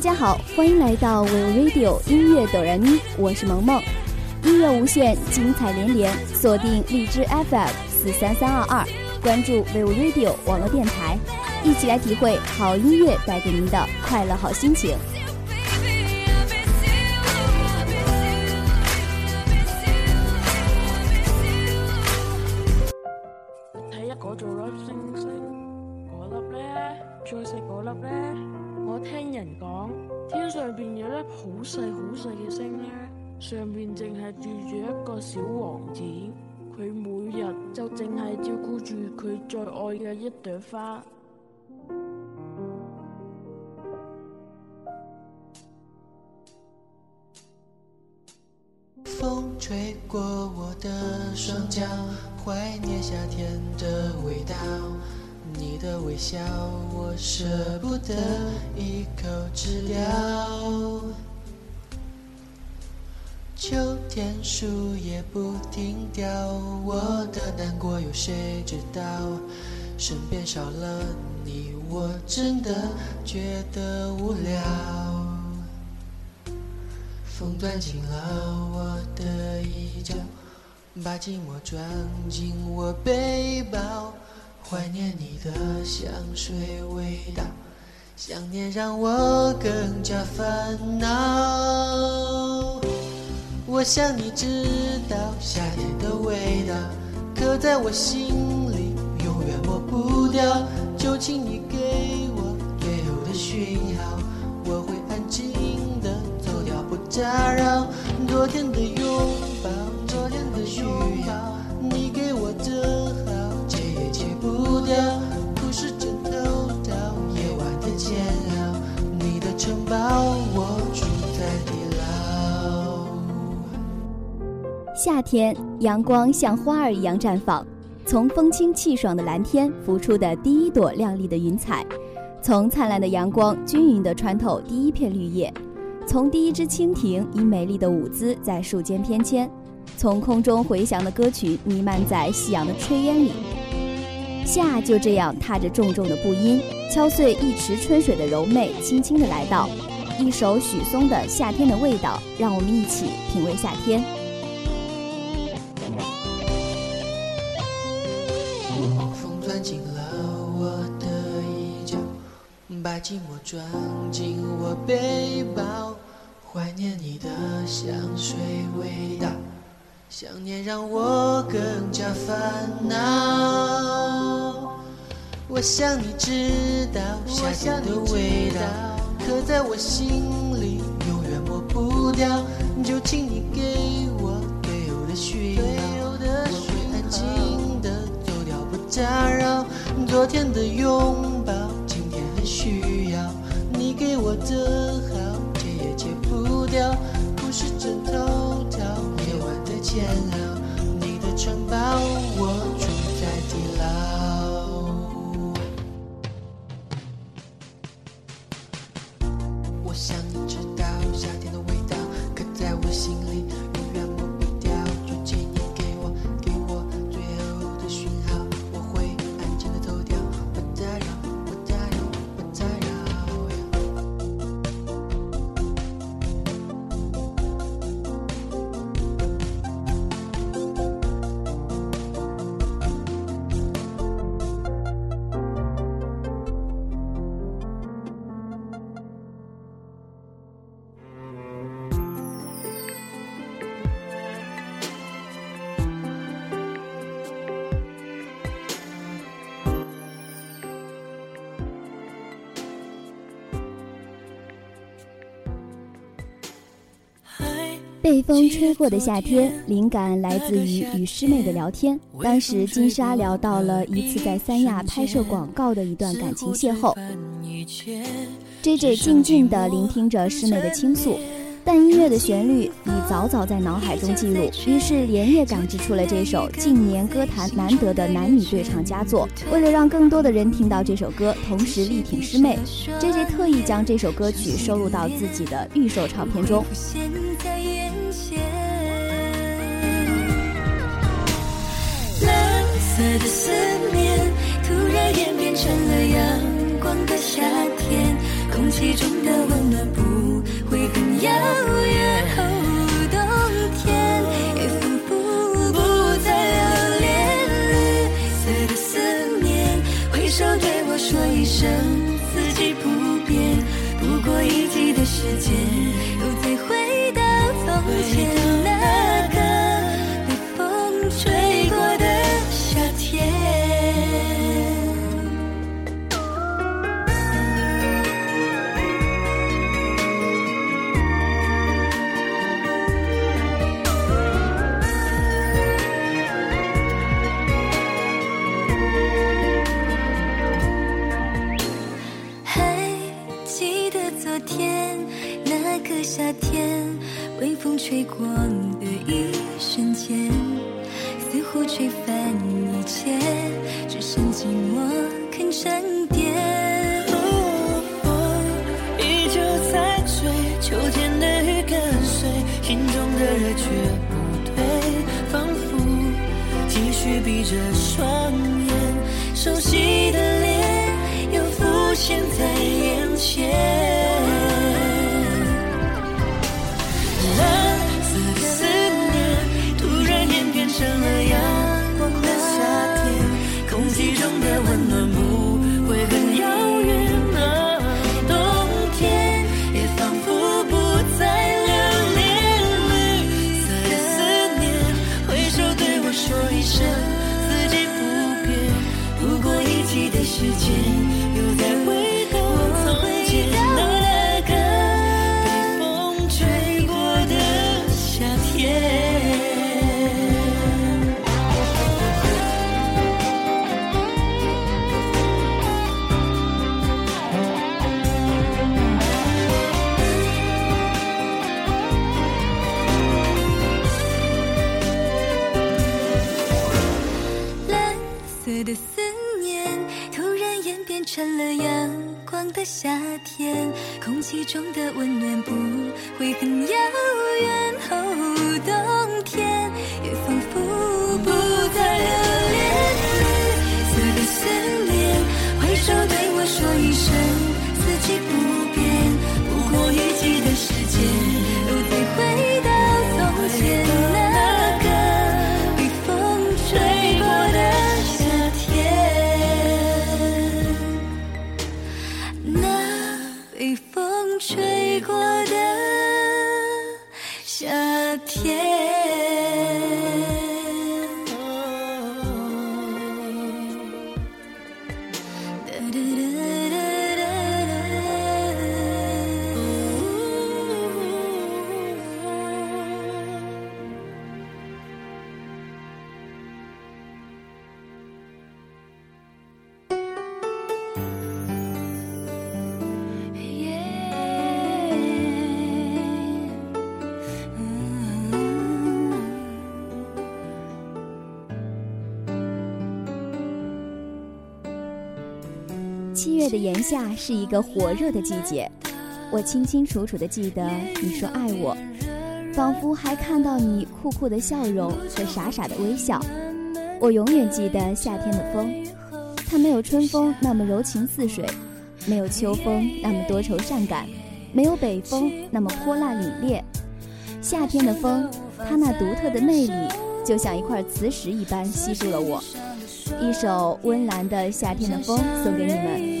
大家好，欢迎来到 We Radio 音乐哆来咪，我是萌萌。音乐无限，精彩连连，锁定荔枝 FM 四三三二二，关注 We Radio 网络电台，一起来体会好音乐带给您的快乐好心情。好細好細嘅星呢，上面淨係住住一個小王子，佢每日就淨係照顧住佢最愛嘅一朵花。风吹过我的双脚，怀念夏天的味道。你的微笑，我舍不得一口吃掉。秋天树叶不停掉，我的难过有谁知道？身边少了你，我真的觉得无聊。风钻进了我的衣角，把寂寞装进我背包，怀念你的香水味道，想念让我更加烦恼。我想你知道夏天的味道，刻在我心里，永远抹不掉。就请你给我最后的讯号，我会安静的走掉，不打扰。昨天的夏天，阳光像花儿一样绽放，从风清气爽的蓝天浮出的第一朵亮丽的云彩，从灿烂的阳光均匀地穿透第一片绿叶，从第一只蜻蜓以美丽的舞姿在树间翩跹，从空中回响的歌曲弥漫在夕阳的炊烟里。夏就这样踏着重重的步音，敲碎一池春水的柔媚，轻轻地来到。一首许嵩的《夏天的味道》，让我们一起品味夏天。把寂寞装进我背包，怀念你的香水味道，想念让我更加烦恼。我想你知道夏天的味道，刻在我心里，永远抹不掉。就请你给我最后的讯号，我会安静的走掉，不打扰。昨天的拥抱，需要你给我的被风吹过的夏天，灵感来自于与师妹的聊天。当时金莎聊到了一次在三亚拍摄广告的一段感情邂逅，J J 静静地聆听着师妹的倾诉，但音乐的旋律已早早在脑海中记录，于是连夜赶制出了这首近年歌坛难得的男女对唱佳作。为了让更多的人听到这首歌，同时力挺师妹，J J 特意将这首歌曲收录到自己的预售唱片中。蓝色的思念突然演变成了阳光的夏天，空气中的温暖不遥远。冬天也仿佛不再留恋，绿色的思念，挥手对我说一声，四季不变。不过一季的时间，却不退，仿佛继续闭着双眼，熟悉的脸又浮现在眼前。色的思念突然演变成了阳光的夏天，空气中的温暖不会很遥远。哦，冬天也仿佛不再留月的炎夏是一个火热的季节，我清清楚楚地记得你说爱我，仿佛还看到你酷酷的笑容和傻傻的微笑。我永远记得夏天的风，它没有春风那么柔情似水，没有秋风那么多愁善感，没有北风那么泼辣凛冽。夏天的风，它那独特的魅力，就像一块磁石一般吸住了我。一首温岚的《夏天的风》送给你们。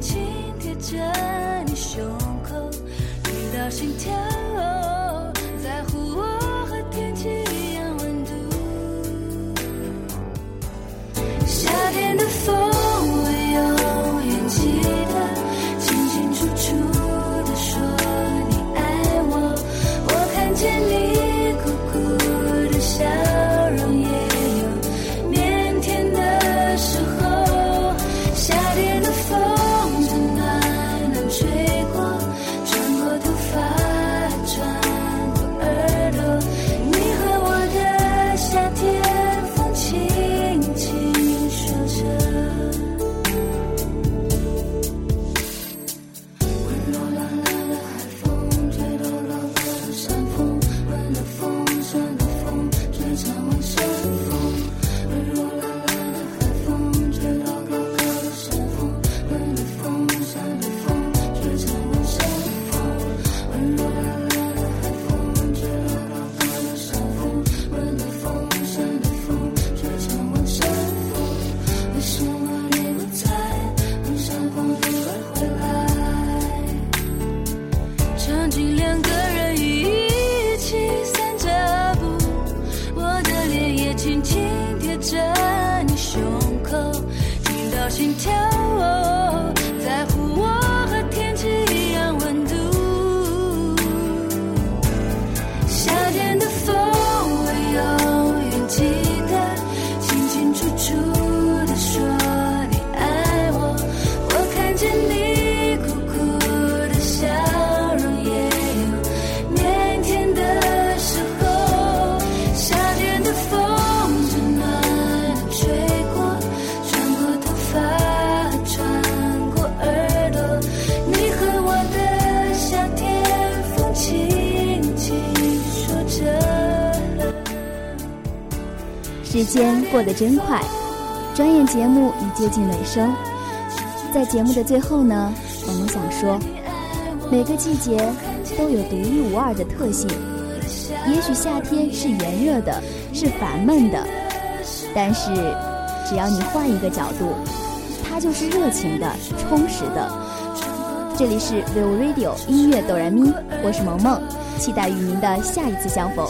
脸也轻贴着你胸口，直到心跳。时间过得真快，转眼节目已接近尾声。在节目的最后呢，我们想说，每个季节都有独一无二的特性。也许夏天是炎热的，是烦闷的，但是只要你换一个角度，它就是热情的、充实的。这里是 Vivo Radio 音乐哆来咪，我是萌萌，期待与您的下一次相逢。